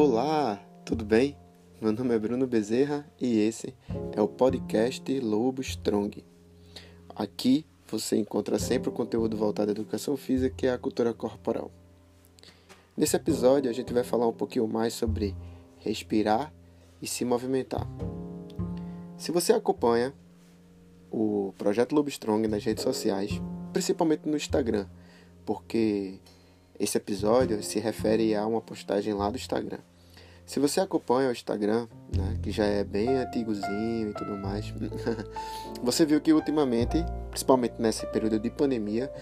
Olá, tudo bem? Meu nome é Bruno Bezerra e esse é o podcast Lobo Strong. Aqui você encontra sempre o conteúdo voltado à educação física e à cultura corporal. Nesse episódio a gente vai falar um pouquinho mais sobre respirar e se movimentar. Se você acompanha o projeto Lobo Strong nas redes sociais, principalmente no Instagram, porque esse episódio se refere a uma postagem lá do Instagram. Se você acompanha o Instagram, né, que já é bem antigozinho e tudo mais, você viu que ultimamente, principalmente nesse período de pandemia,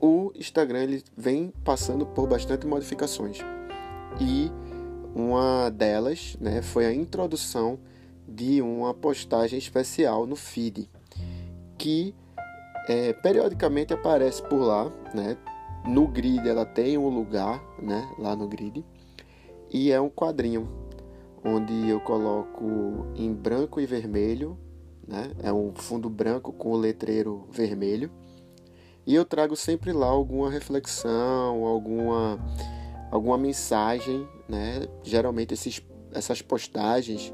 o Instagram ele vem passando por bastante modificações. E uma delas né, foi a introdução de uma postagem especial no feed, que é, periodicamente aparece por lá, né, no grid ela tem um lugar, né, lá no grid, e é um quadrinho onde eu coloco em branco e vermelho, né? É um fundo branco com o letreiro vermelho. E eu trago sempre lá alguma reflexão, alguma alguma mensagem, né? Geralmente esses, essas postagens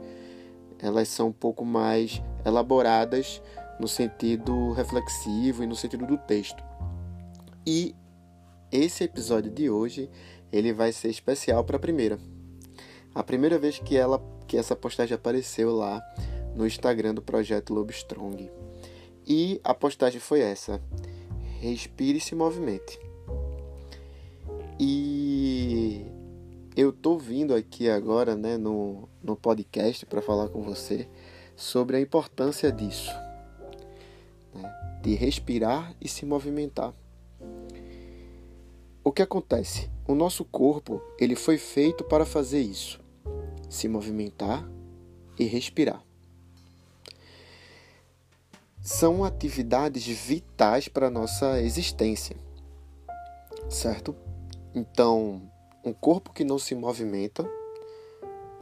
elas são um pouco mais elaboradas no sentido reflexivo e no sentido do texto. E esse episódio de hoje ele vai ser especial para a primeira. A primeira vez que ela que essa postagem apareceu lá no Instagram do projeto Lobo Strong. E a postagem foi essa: respire se movimente. E eu tô vindo aqui agora, né, no, no podcast para falar com você sobre a importância disso, né, de respirar e se movimentar. Que acontece? O nosso corpo ele foi feito para fazer isso: se movimentar e respirar. São atividades vitais para a nossa existência, certo? Então, um corpo que não se movimenta,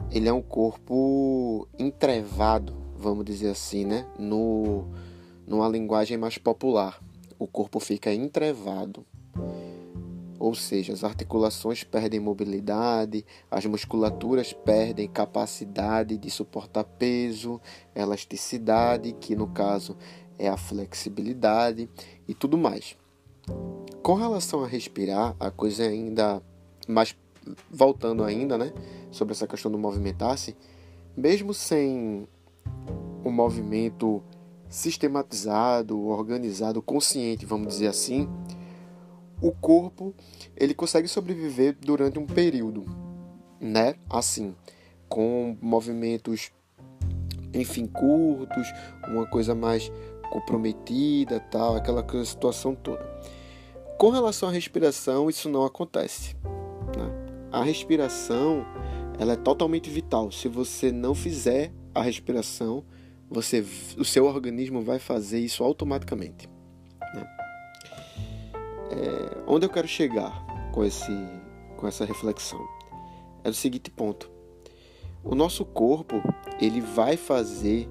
ele é um corpo entrevado, vamos dizer assim, né? No, numa linguagem mais popular. O corpo fica entrevado ou seja, as articulações perdem mobilidade, as musculaturas perdem capacidade de suportar peso, elasticidade, que no caso é a flexibilidade e tudo mais. Com relação a respirar, a coisa é ainda mais voltando ainda, né, sobre essa questão do movimentar-se, mesmo sem um movimento sistematizado, organizado, consciente, vamos dizer assim, o corpo ele consegue sobreviver durante um período, né? Assim, com movimentos, enfim, curtos, uma coisa mais comprometida, tal, aquela situação toda. Com relação à respiração, isso não acontece. Né? A respiração ela é totalmente vital. Se você não fizer a respiração, você, o seu organismo vai fazer isso automaticamente. É, onde eu quero chegar com, esse, com essa reflexão? É o seguinte ponto. O nosso corpo, ele vai fazer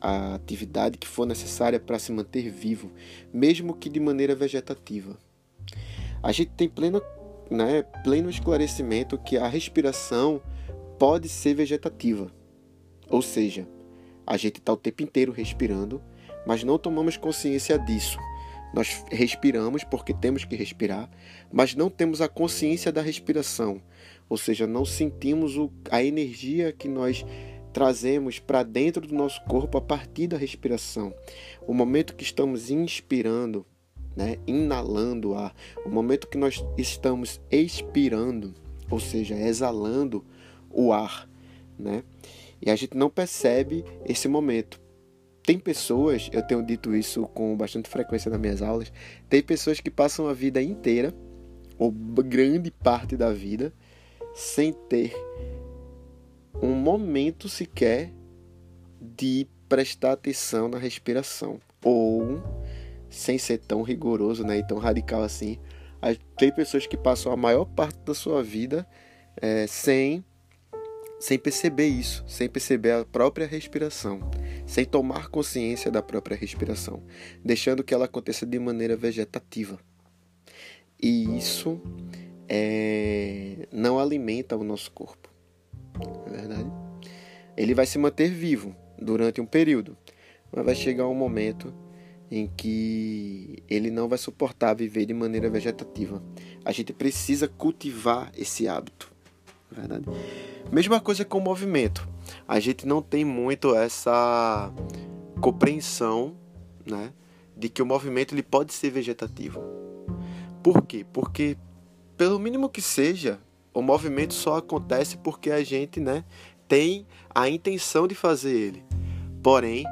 a atividade que for necessária para se manter vivo, mesmo que de maneira vegetativa. A gente tem pleno, né, pleno esclarecimento que a respiração pode ser vegetativa. Ou seja, a gente está o tempo inteiro respirando, mas não tomamos consciência disso. Nós respiramos porque temos que respirar, mas não temos a consciência da respiração, ou seja, não sentimos o, a energia que nós trazemos para dentro do nosso corpo a partir da respiração. O momento que estamos inspirando, né, inalando ar, o momento que nós estamos expirando, ou seja, exalando o ar, né? E a gente não percebe esse momento. Tem pessoas, eu tenho dito isso com bastante frequência nas minhas aulas, tem pessoas que passam a vida inteira, ou grande parte da vida, sem ter um momento sequer de prestar atenção na respiração. Ou, sem ser tão rigoroso né, e tão radical assim, tem pessoas que passam a maior parte da sua vida é, sem sem perceber isso, sem perceber a própria respiração, sem tomar consciência da própria respiração, deixando que ela aconteça de maneira vegetativa. E isso é, não alimenta o nosso corpo. é verdade? Ele vai se manter vivo durante um período, mas vai chegar um momento em que ele não vai suportar viver de maneira vegetativa. A gente precisa cultivar esse hábito, verdade? Mesma coisa com o movimento. A gente não tem muito essa compreensão, né, de que o movimento ele pode ser vegetativo. Por quê? Porque pelo mínimo que seja, o movimento só acontece porque a gente, né, tem a intenção de fazer ele. Porém,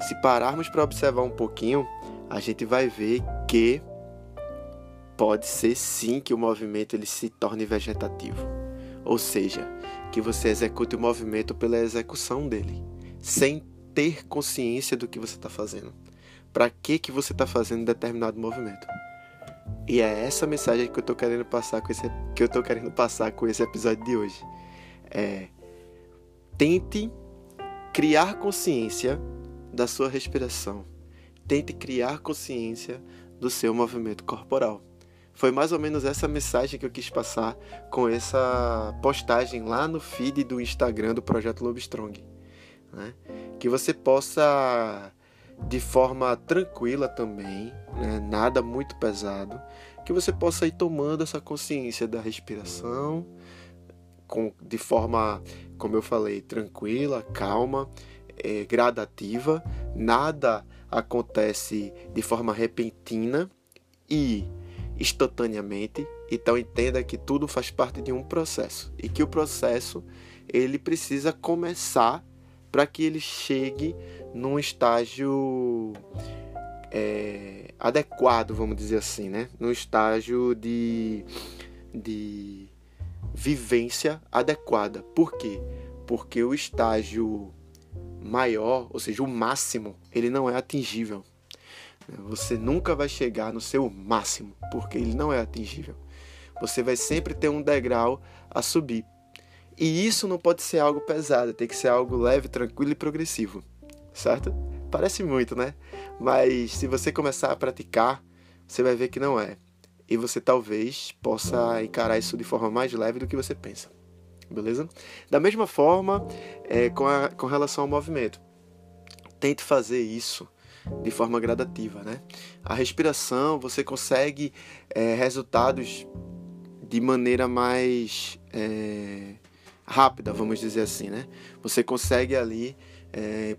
se pararmos para observar um pouquinho, a gente vai ver que pode ser sim que o movimento ele se torne vegetativo. Ou seja, que você execute o movimento pela execução dele, sem ter consciência do que você está fazendo. Para que, que você está fazendo determinado movimento. E é essa mensagem que eu estou querendo passar com esse que eu tô querendo passar com esse episódio de hoje. É tente criar consciência da sua respiração. Tente criar consciência do seu movimento corporal. Foi mais ou menos essa mensagem que eu quis passar com essa postagem lá no feed do Instagram do Projeto Lobo Strong. Né? Que você possa, de forma tranquila também, né? nada muito pesado, que você possa ir tomando essa consciência da respiração, com, de forma, como eu falei, tranquila, calma, é, gradativa, nada acontece de forma repentina e instantaneamente. Então entenda que tudo faz parte de um processo e que o processo ele precisa começar para que ele chegue num estágio é, adequado, vamos dizer assim, né? Num estágio de, de vivência adequada. Por quê? Porque o estágio maior, ou seja, o máximo, ele não é atingível. Você nunca vai chegar no seu máximo, porque ele não é atingível. Você vai sempre ter um degrau a subir. E isso não pode ser algo pesado, tem que ser algo leve, tranquilo e progressivo. Certo? Parece muito, né? Mas se você começar a praticar, você vai ver que não é. E você talvez possa encarar isso de forma mais leve do que você pensa beleza? Da mesma forma, é, com, a, com relação ao movimento, tente fazer isso de forma gradativa, né? A respiração, você consegue é, resultados de maneira mais é, rápida, vamos dizer assim, né? Você consegue ali, é,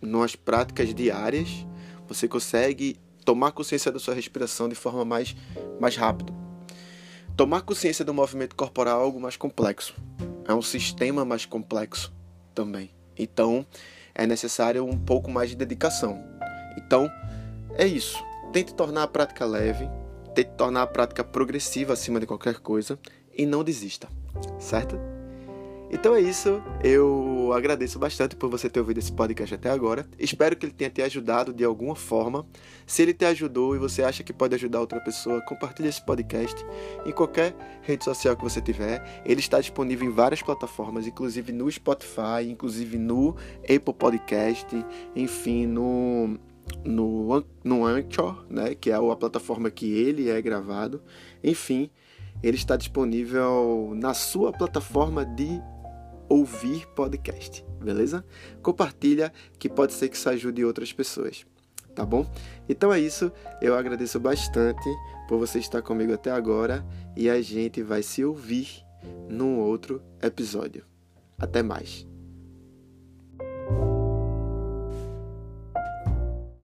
nas práticas diárias, você consegue tomar consciência da sua respiração de forma mais, mais rápida. Tomar consciência do movimento corporal é algo mais complexo. É um sistema mais complexo também. Então, é necessário um pouco mais de dedicação. Então, é isso. Tente tornar a prática leve, tente tornar a prática progressiva acima de qualquer coisa e não desista, certo? Então é isso. Eu agradeço bastante por você ter ouvido esse podcast até agora. Espero que ele tenha te ajudado de alguma forma. Se ele te ajudou e você acha que pode ajudar outra pessoa, compartilhe esse podcast em qualquer rede social que você tiver. Ele está disponível em várias plataformas, inclusive no Spotify, inclusive no Apple Podcast, enfim, no no, no Anchor, né, que é a plataforma que ele é gravado. Enfim, ele está disponível na sua plataforma de ouvir podcast, beleza? Compartilha que pode ser que isso ajude outras pessoas, tá bom? Então é isso, eu agradeço bastante por você estar comigo até agora e a gente vai se ouvir num outro episódio. Até mais.